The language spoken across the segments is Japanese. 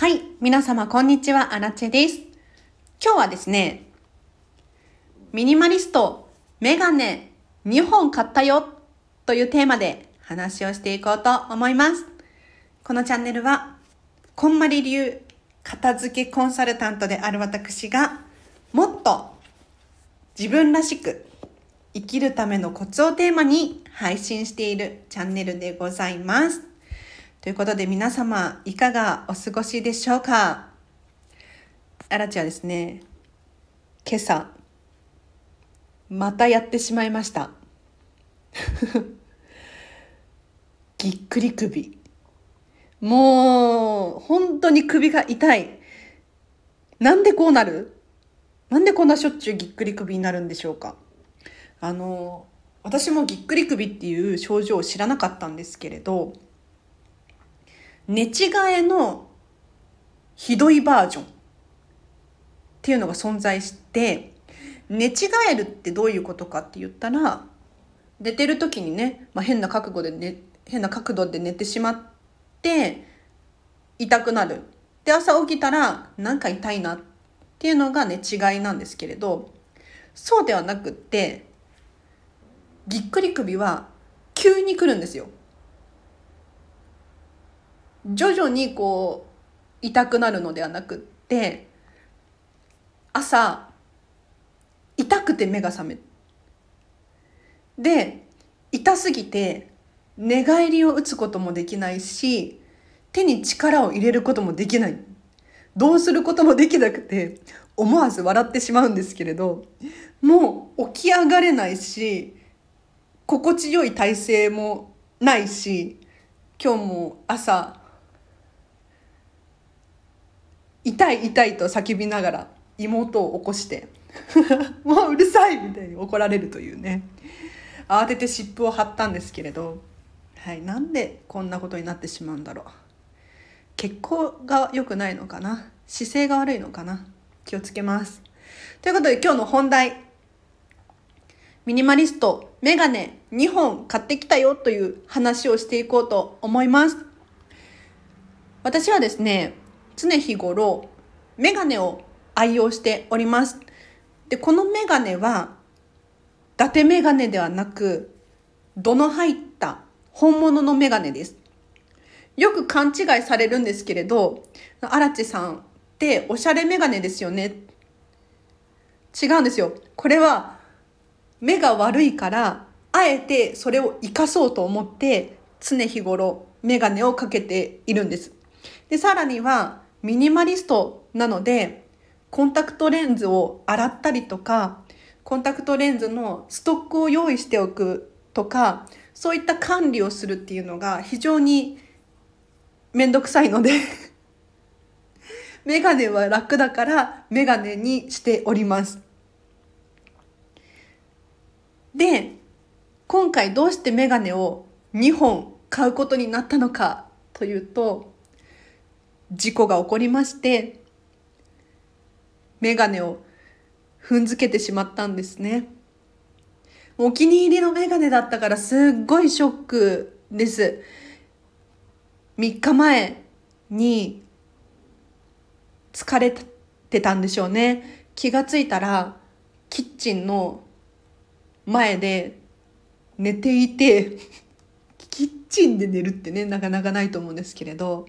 はい、皆様こんにちは、アラチェです。今日はですね、ミニマリストメガネ2本買ったよというテーマで話をしていこうと思います。このチャンネルは、こんまり流片付けコンサルタントである私が、もっと自分らしく生きるためのコツをテーマに配信しているチャンネルでございます。ということで皆様いかがお過ごしでしょうか？あらちはですね、今朝、またやってしまいました。ぎっくり首。もう、本当に首が痛い。なんでこうなる？なんでこんなしょっちゅうぎっくり首になるんでしょうか？あの、私もぎっくり首っていう症状を知らなかったんですけれど、寝違えのひどいバージョンっていうのが存在して寝違えるってどういうことかって言ったら寝てる時にね、まあ、変な角度で、ね、変な角度で寝てしまって痛くなるで朝起きたらなんか痛いなっていうのが寝違いなんですけれどそうではなくってぎっくり首は急に来るんですよ。徐々にこう痛くなるのではなくって朝痛くて目が覚めで痛すぎて寝返りを打つこともできないし手に力を入れることもできない。どうすることもできなくて思わず笑ってしまうんですけれどもう起き上がれないし心地よい体勢もないし今日も朝痛い痛いと叫びながら妹を起こして もううるさいみたいに怒られるというね。慌てて湿布を貼ったんですけれど、はい、なんでこんなことになってしまうんだろう。血行が良くないのかな？姿勢が悪いのかな？気をつけます。ということで今日の本題。ミニマリストメガネ2本買ってきたよという話をしていこうと思います。私はですね常日頃メガネを愛用しております。でこのメガネは伊達メガネではなく度の入った本物のメガネです。よく勘違いされるんですけれど荒地さんっておしゃれメガネですよね。違うんですよ。これは目が悪いからあえてそれを生かそうと思って常日頃メガネをかけているんです。でさらにはミニマリストなのでコンタクトレンズを洗ったりとかコンタクトレンズのストックを用意しておくとかそういった管理をするっていうのが非常にめんどくさいので メガネは楽だからメガネにしております。で今回どうしてメガネを2本買うことになったのかというと事故が起こりましてメガネを踏んづけてしまったんですね。お気に入りのメガネだったからすっごいショックです。3日前に疲れてたんでしょうね。気がついたらキッチンの前で寝ていて キッチンで寝るってねなかなかないと思うんですけれど。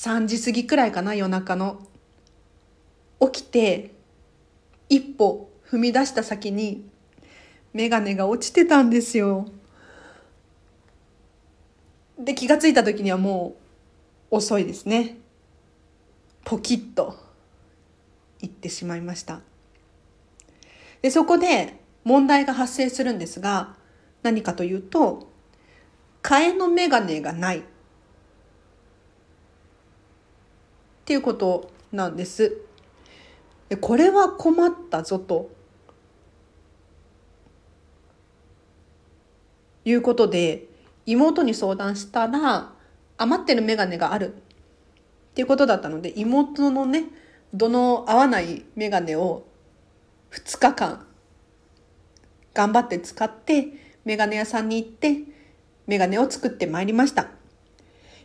3時過ぎくらいかな夜中の。起きて一歩踏み出した先に眼鏡が落ちてたんですよ。で気が付いた時にはもう遅いですね。ポキッといってしまいました。でそこで問題が発生するんですが何かというと替えの眼鏡がない。っていうことなんです。これは困ったぞと。いうことで妹に相談したら余ってる眼鏡がある。っていうことだったので妹のねどの合わない眼鏡を2日間頑張って使って眼鏡屋さんに行って眼鏡を作ってまいりました。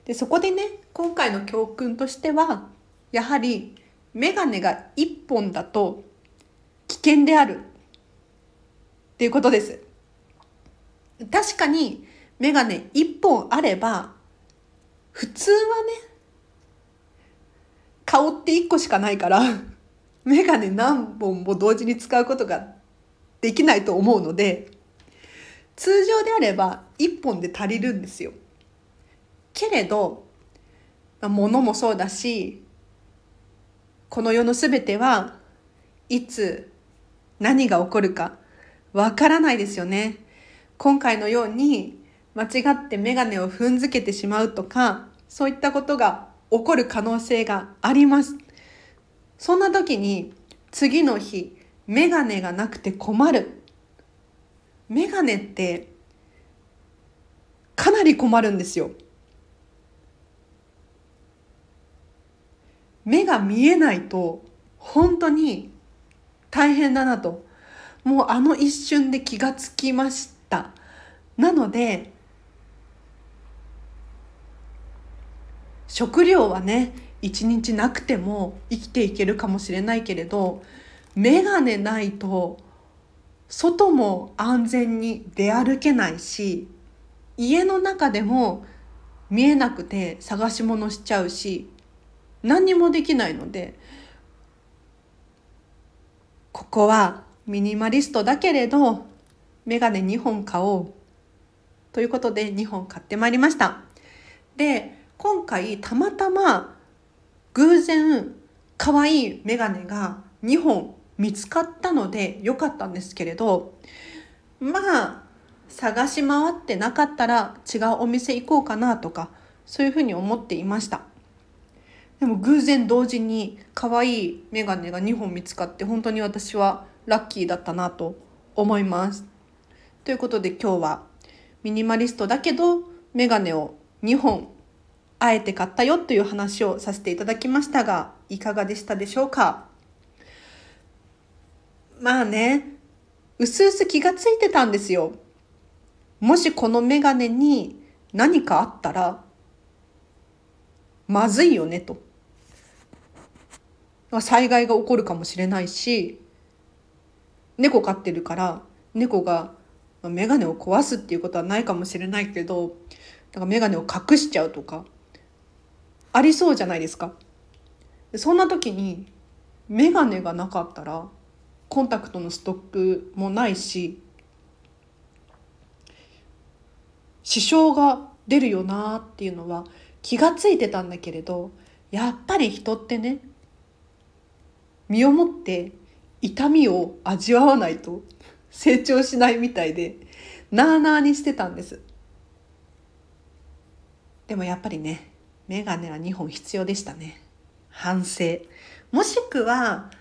でそこでね今回の教訓としてはやはりメガネが1本だと危険であるっていうことです。確かにメガネ1本あれば普通はね顔って1個しかないからメガネ何本も同時に使うことができないと思うので通常であれば1本で足りるんですよ。けれど物もそうだしこの世の全てはいつ何が起こるかわからないですよね。今回のように間違ってメガネを踏んづけてしまうとかそういったことが起こる可能性があります。そんな時に次の日メガネがなくて困る。メガネってかなり困るんですよ。目が見えないと本当に大変だなと。もうあの一瞬で気がつきました。なので食料はね一日なくても生きていけるかもしれないけれど眼鏡ないと外も安全に出歩けないし家の中でも見えなくて探し物しちゃうし何にもできないのでここはミニマリストだけれどメガネ2本買おうということで2本買ってまいりました。で今回たまたま偶然可愛いメガネが2本見つかったので良かったんですけれどまあ探し回ってなかったら違うお店行こうかなとかそういうふうに思っていました。でも偶然同時に可愛いメガネが2本見つかって本当に私はラッキーだったなと思います。ということで今日はミニマリストだけどメガネを2本あえて買ったよという話をさせていただきましたがいかがでしたでしょうか？まあねうすうす気がついてたんですよ。もしこのメガネに何かあったらまずいよねと。災害が起こるかもしれないし猫飼ってるから猫が眼鏡を壊すっていうことはないかもしれないけどだから眼鏡を隠しちゃうとかありそうじゃないですか。そんな時に眼鏡がなかったらコンタクトのストックもないし支障が出るよなっていうのは気がついてたんだけれどやっぱり人ってね身をもって痛みを味わわないと成長しないみたいでなあなあにしてたんです。でもやっぱりねメガネは2本必要でしたね。反省。もしくは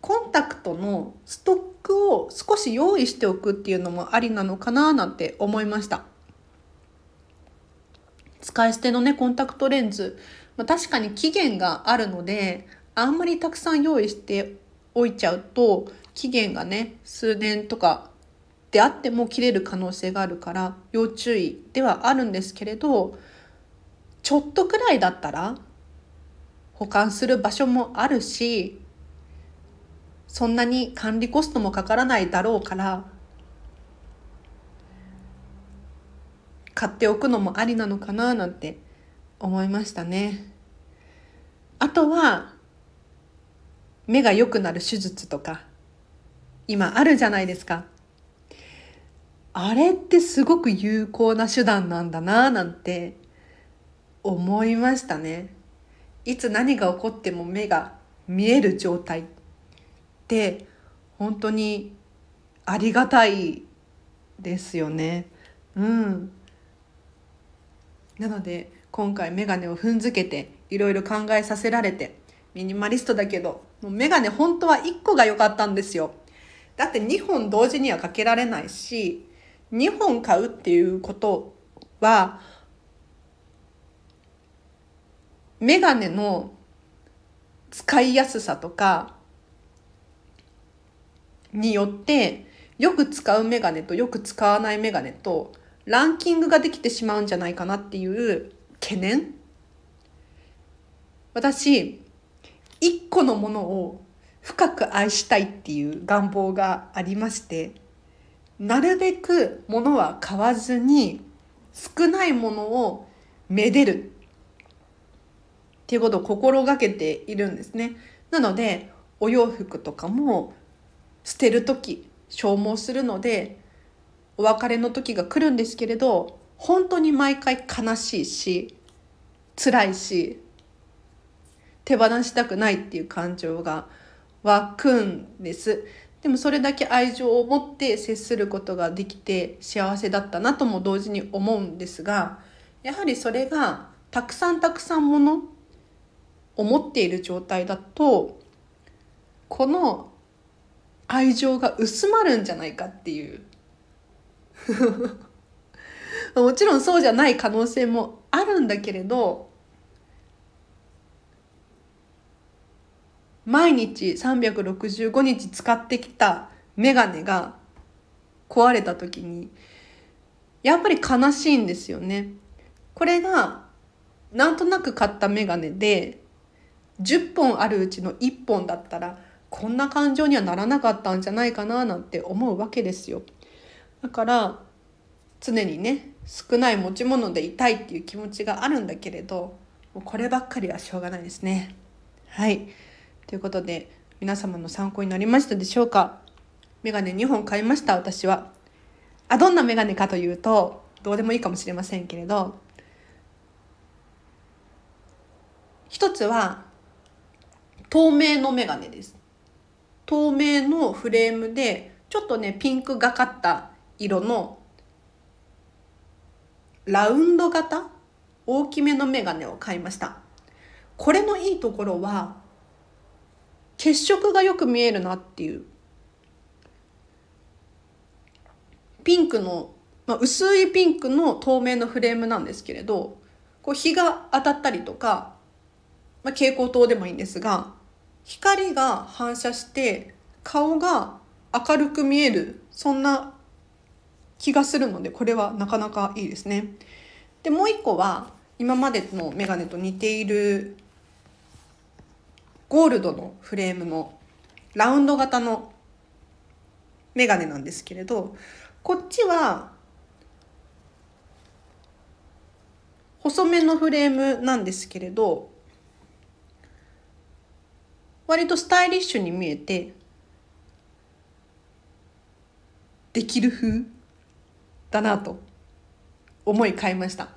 コンタクトのストックを少し用意しておくっていうのもありなのかななんて思いました。使い捨てのねコンタクトレンズ、まあ、確かに期限があるのであんまりたくさん用意しておいちゃうと期限がね数年とかであっても切れる可能性があるから要注意ではあるんですけれどちょっとくらいだったら保管する場所もあるしそんなに管理コストもかからないだろうから買っておくのもありなのかななんて思いましたね。あとは目が良くなる手術とか今あるじゃないですか。あれってすごく有効な手段なんだなぁなんて思いましたね。いつ何が起こっても目が見える状態って本当にありがたいですよね。うん。なので今回メガネを踏んづけていろいろ考えさせられてミニマリストだけどもうメガネ本当は1個が良かったんですよ。だって2本同時にはかけられないし2本買うっていうことはメガネの使いやすさとかによってよく使うメガネとよく使わないメガネとランキングができてしまうんじゃないかなっていう懸念私一個のものを深く愛したいっていう願望がありましてなるべくものは買わずに少ないものをめでるっていうことを心がけているんですね。なのでお洋服とかも捨てる時消耗するのでお別れの時が来るんですけれど本当に毎回悲しいし辛いし手放したくないっていう感情が湧くんです。でもそれだけ愛情を持って接することができて幸せだったなとも同時に思うんですがやはりそれがたくさんたくさんものを持っている状態だとこの愛情が薄まるんじゃないかっていう もちろんそうじゃない可能性もあるんだけれど毎日365日使ってきたメガネが壊れた時にやっぱり悲しいんですよね。これがなんとなく買ったメガネで10本あるうちの1本だったらこんな感情にはならなかったんじゃないかななんて思うわけですよ。だから常にね少ない持ち物でいたいっていう気持ちがあるんだけれどもうこればっかりはしょうがないですね。はいということで皆様の参考になりましたでしょうか？メガネ2本買いました私は。あどんなメガネかというとどうでもいいかもしれませんけれど一つは透明のメガネです。透明のフレームでちょっとねピンクがかった色のラウンド型？大きめのメガネを買いましたこれのいいところは血色がよく見えるなっていうピンクの、まあ、薄いピンクの透明のフレームなんですけれどこう日が当たったりとか、まあ、蛍光灯でもいいんですが光が反射して顔が明るく見えるそんな気がするのでこれはなかなかいいですね。でもう一個は今までのメガネと似ているゴールドのフレームのラウンド型のメガネなんですけれどこっちは細めのフレームなんですけれど割とスタイリッシュに見えてできる風だなと思い買いました。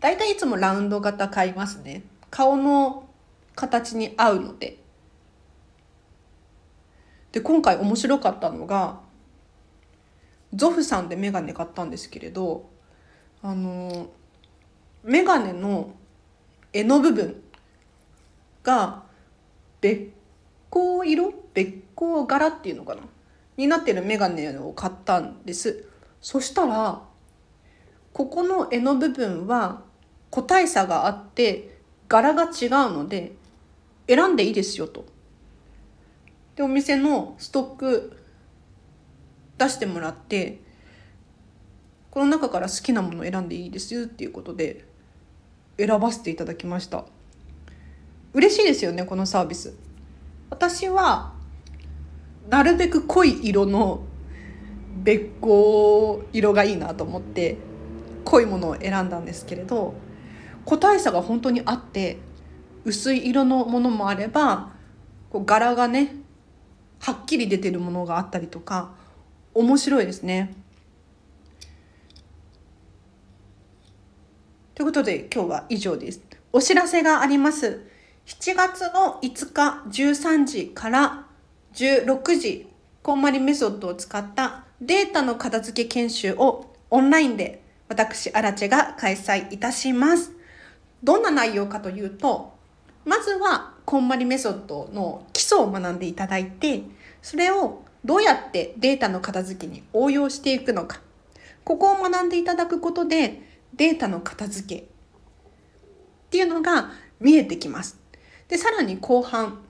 だいたいいつもラウンド型買いますね。顔の形に合うので。で今回面白かったのがゾフさんでメガネ買ったんですけれどあのメガネの柄の部分が別光色？別光柄っていうのかな？になってるメガネを買ったんです。そしたらここの柄の部分は個体差があって柄が違うので選んでいいですよと。でお店のストック出してもらってこの中から好きなもの選んでいいですよっていうことで選ばせていただきました嬉しいですよねこのサービス私はなるべく濃い色の別光色がいいなと思って濃いものを選んだんですけれど個体差が本当にあって薄い色のものもあればこう柄がねはっきり出てるものがあったりとか面白いですね。ということで今日は以上です。お知らせがあります。7月の5日13時から16時こんまりメソッドを使ったデータの片付け研修をオンラインで私、アラチェが開催いたします。どんな内容かというと、まずはこんまりメソッドの基礎を学んでいただいて、それをどうやってデータの片付けに応用していくのか。ここを学んでいただくことで、データの片付けっていうのが見えてきます。で、さらに後半、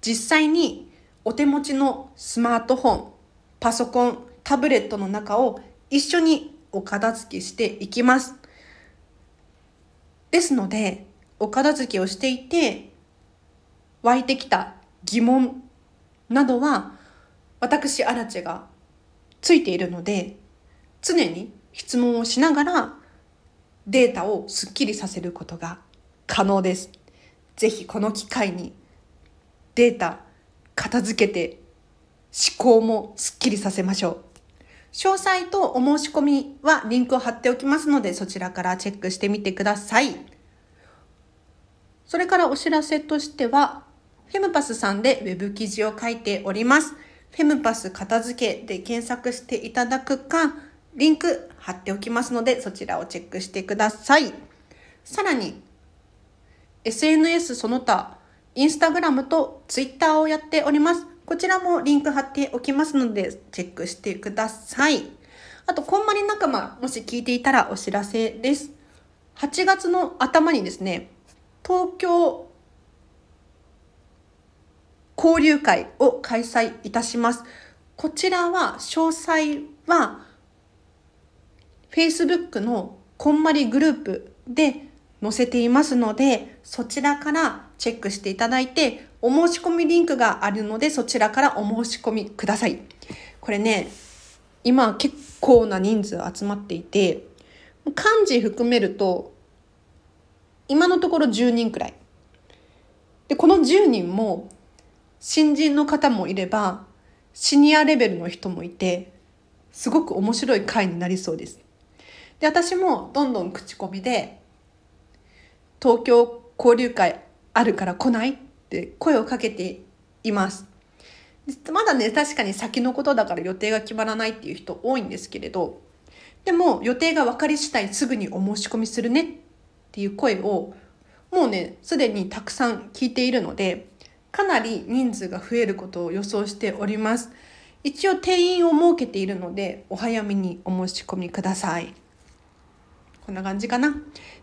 実際にお手持ちのスマートフォン、パソコン、タブレットの中を一緒にお片付けしていきます。ですので、お片付けをしていて、湧いてきた疑問などは、私、アラチェがついているので、常に質問をしながらデータをすっきりさせることが可能です。ぜひこの機会にデータ片付けて思考もすっきりさせましょう。詳細とお申し込みはリンクを貼っておきますのでそちらからチェックしてみてください。それからお知らせとしては、フェムパスさんでウェブ記事を書いております。フェムパス片付けで検索していただくか、リンク貼っておきますのでそちらをチェックしてください。さらに、SNS その他、インスタグラムとツイッターをやっております。こちらもリンク貼っておきますので、チェックしてください。あと、こんまり仲間、もし聞いていたらお知らせです。8月の頭にですね、東京交流会を開催いたします。こちらは、詳細は、Facebook のこんまりグループで載せていますので、そちらからチェックしていただいて、お申し込みリンクがあるので、そちらからお申し込みください。これね、今結構な人数集まっていて、漢字含めると、今のところ10人くらい。で、この10人も、新人の方もいれば、シニアレベルの人もいて、すごく面白い回になりそうです。で、私もどんどん口コミで、東京交流会あるから来ない？って声をかけています。まだね、確かに先のことだから予定が決まらないっていう人多いんですけれど、でも予定が分かり次第すぐにお申し込みするねっていう声をもうね、すでにたくさん聞いているので、かなり人数が増えることを予想しております。一応定員を設けているので、お早めにお申し込みください。こんな感じかな。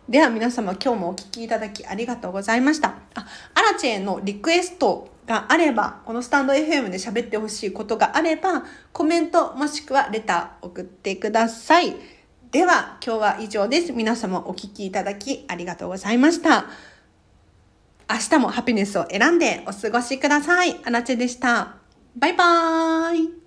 では皆様今日もお聴きいただきありがとうございました。あ、アラチェのリクエストがあれば、このスタンド FM で喋ってほしいことがあれば、コメントもしくはレター送ってください。では今日は以上です。皆様お聴きいただきありがとうございました。明日もハピネスを選んでお過ごしください。アラチェでした。バイバーイ。